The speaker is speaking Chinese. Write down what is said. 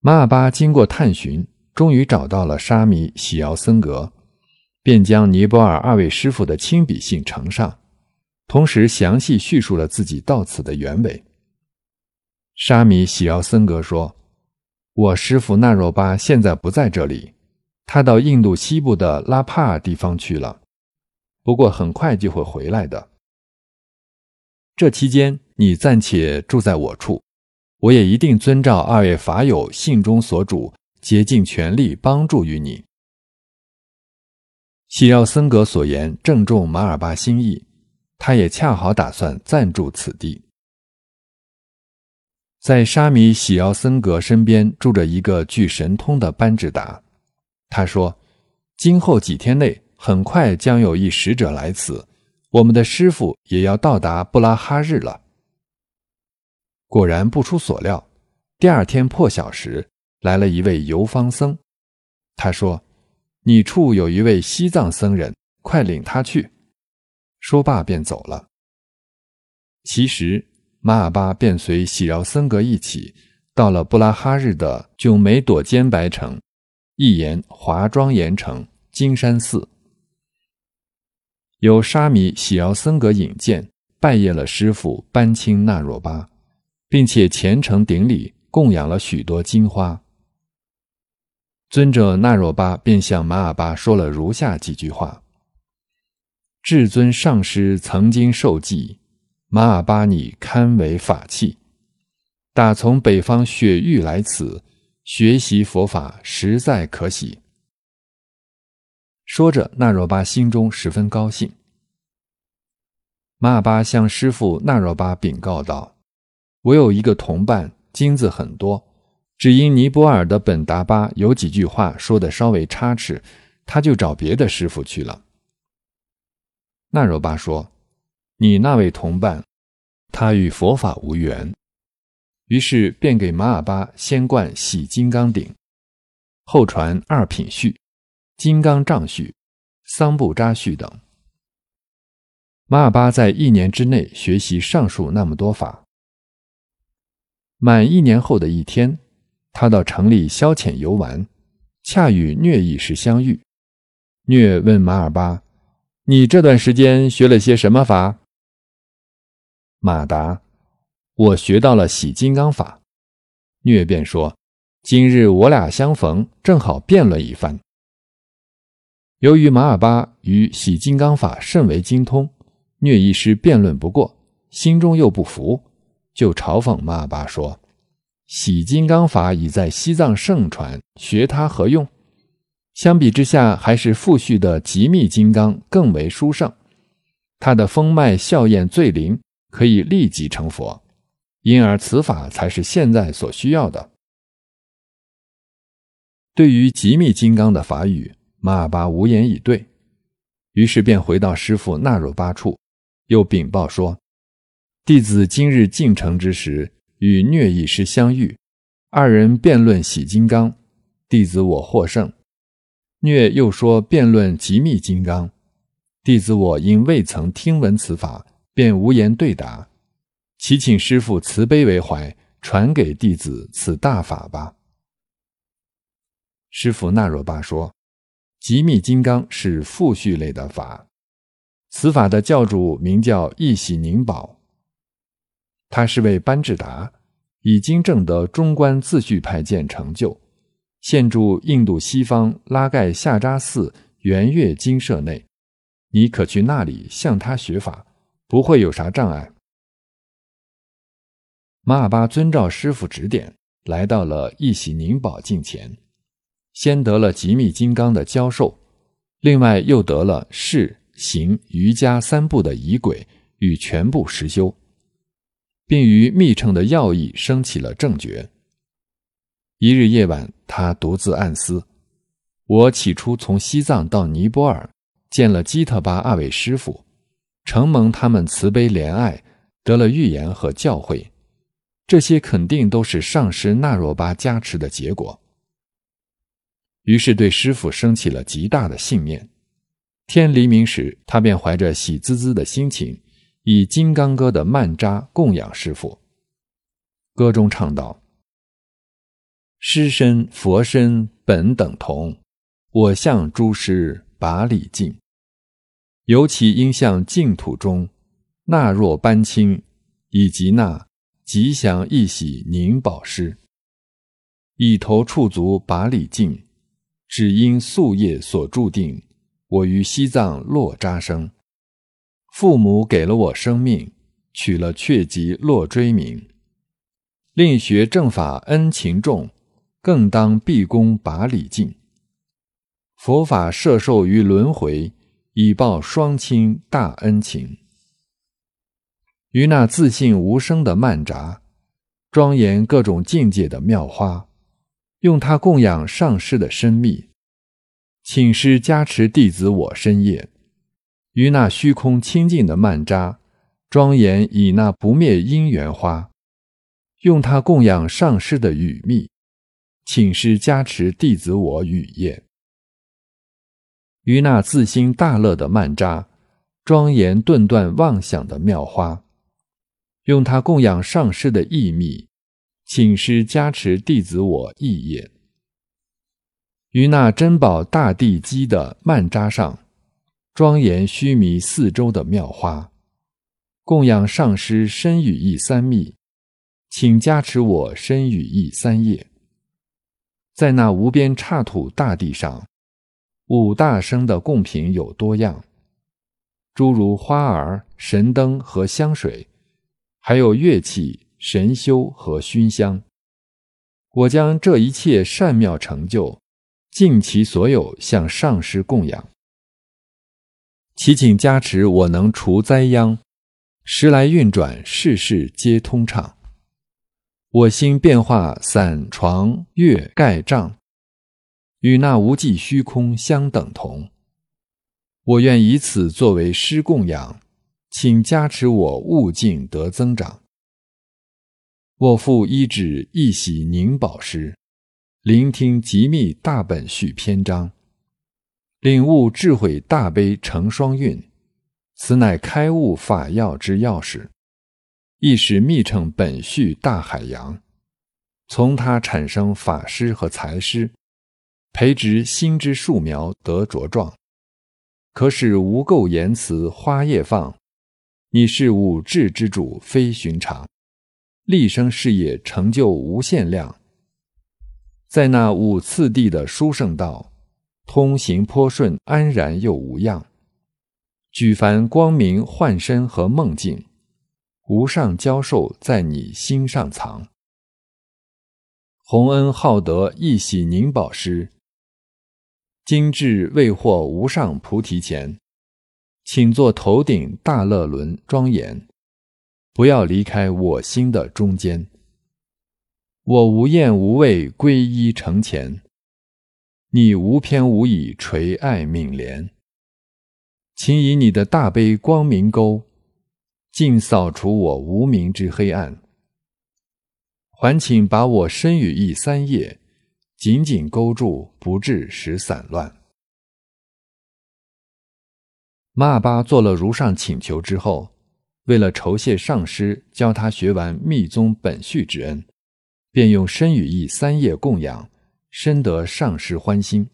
马尔巴经过探寻，终于找到了沙弥喜尧森格，便将尼泊尔二位师傅的亲笔信呈上，同时详细叙述了自己到此的原委。沙弥喜尧森格说：“我师傅纳若巴现在不在这里，他到印度西部的拉帕尔地方去了，不过很快就会回来的。这期间，你暂且住在我处。”我也一定遵照二位法友信中所嘱，竭尽全力帮助于你。喜绕森格所言正中马尔巴心意，他也恰好打算暂住此地。在沙弥喜奥森格身边住着一个具神通的班智达，他说：“今后几天内，很快将有一使者来此，我们的师傅也要到达布拉哈日了。”果然不出所料，第二天破晓时来了一位游方僧。他说：“你处有一位西藏僧人，快领他去。”说罢便走了。其实马尔巴便随喜饶僧格一起到了布拉哈日的九梅朵坚白城，一言华庄严城金山寺，由沙弥喜饶僧格引荐，拜谒了师傅班钦纳若巴。并且虔诚顶礼，供养了许多金花。尊者那若巴便向马尔巴说了如下几句话：“至尊上师曾经受记，马尔巴你堪为法器，打从北方雪域来此学习佛法，实在可喜。”说着，那若巴心中十分高兴。马尔巴向师傅那若巴禀告道。我有一个同伴，金子很多，只因尼泊尔的本达巴有几句话说的稍微差池，他就找别的师傅去了。那若巴说：“你那位同伴，他与佛法无缘。”于是便给马尔巴先灌洗金刚顶，后传二品序、金刚杖序、桑布扎序等。马尔巴在一年之内学习上述那么多法。满一年后的一天，他到城里消遣游玩，恰与虐医师相遇。虐问马尔巴：“你这段时间学了些什么法？”马答：“我学到了洗金刚法。”虐便说：“今日我俩相逢，正好辩论一番。”由于马尔巴与洗金刚法甚为精通，虐医师辩论不过，心中又不服。就嘲讽马尔巴说：“洗金刚法已在西藏盛传，学它何用？相比之下，还是复续的极密金刚更为殊胜。它的风脉效验最灵，可以立即成佛。因而此法才是现在所需要的。”对于极密金刚的法语，马尔巴无言以对，于是便回到师傅纳若巴处，又禀报说。弟子今日进城之时，与虐医师相遇，二人辩论喜金刚，弟子我获胜。虐又说辩论极密金刚，弟子我因未曾听闻此法，便无言对答。祈请师父慈悲为怀，传给弟子此大法吧。师父那若巴说：“极密金刚是复序类的法，此法的教主名叫一喜宁宝。”他是位班智达，已经证得中观自序派见成就，现住印度西方拉盖夏扎寺圆月精舍内，你可去那里向他学法，不会有啥障碍。马尔巴遵照师傅指点，来到了一喜宁宝镜前，先得了极密金刚的教授，另外又得了释、行、瑜伽三部的仪轨与全部实修。并于密乘的要义升起了正觉。一日夜晚，他独自暗思：我起初从西藏到尼泊尔，见了基特巴二位师傅，承蒙他们慈悲怜爱，得了预言和教诲，这些肯定都是上师那若巴加持的结果。于是对师傅升起了极大的信念。天黎明时，他便怀着喜滋滋的心情。以《金刚歌》的曼扎供养师傅。歌中唱道：“师身、佛身本等同，我向诸师把礼敬。尤其应向净土中那若班清，以及那吉祥一喜宁宝师，以头触足把礼敬，只因宿业所注定。我于西藏洛扎生，父母给了我生命，取了却吉落追名。另学正法恩情重，更当毕恭把礼敬。佛法摄受于轮回。以报双亲大恩情。于那自信无声的曼扎，庄严各种境界的妙花，用它供养上师的深密，请师加持弟子我深夜。于那虚空清净的曼扎，庄严以那不灭因缘花，用它供养上师的语密，请师加持弟子我雨业。于那自心大乐的曼扎，庄严顿断妄想的妙花，用它供养上师的意密，请师加持弟子我意业。于那珍宝大地基的曼扎上，庄严须弥四周的妙花，供养上师身语意三密，请加持我身语意三业。在那无边刹土大地上。五大生的贡品有多样，诸如花儿、神灯和香水，还有乐器、神修和熏香。我将这一切善妙成就，尽其所有向上师供养。祈请加持，我能除灾殃，时来运转，事事皆通畅。我心变化，散床月盖帐。与那无际虚空相等同，我愿以此作为师供养，请加持我悟境得增长。我复依止一喜宁宝师，聆听极密大本续篇章，领悟智慧大悲成双运，此乃开悟法要之钥匙，亦是密乘本续大海洋，从它产生法师和财师。培植心之树苗得茁壮，可使无垢言辞花叶放。你是五智之主，非寻常，立生事业成就无限量。在那五次第的殊胜道，通行颇顺，安然又无恙。举凡光明幻身和梦境，无上教授在你心上藏。洪恩浩德一喜宁宝师。今至未获无上菩提前，请坐头顶大乐轮庄严，不要离开我心的中间。我无厌无畏皈依成前，你无偏无倚垂爱悯怜，请以你的大悲光明钩，尽扫除我无明之黑暗。还请把我身与意三业。紧紧勾住，不致使散乱。马尔巴做了如上请求之后，为了酬谢上师教他学完密宗本序之恩，便用身语意三业供养，深得上师欢心。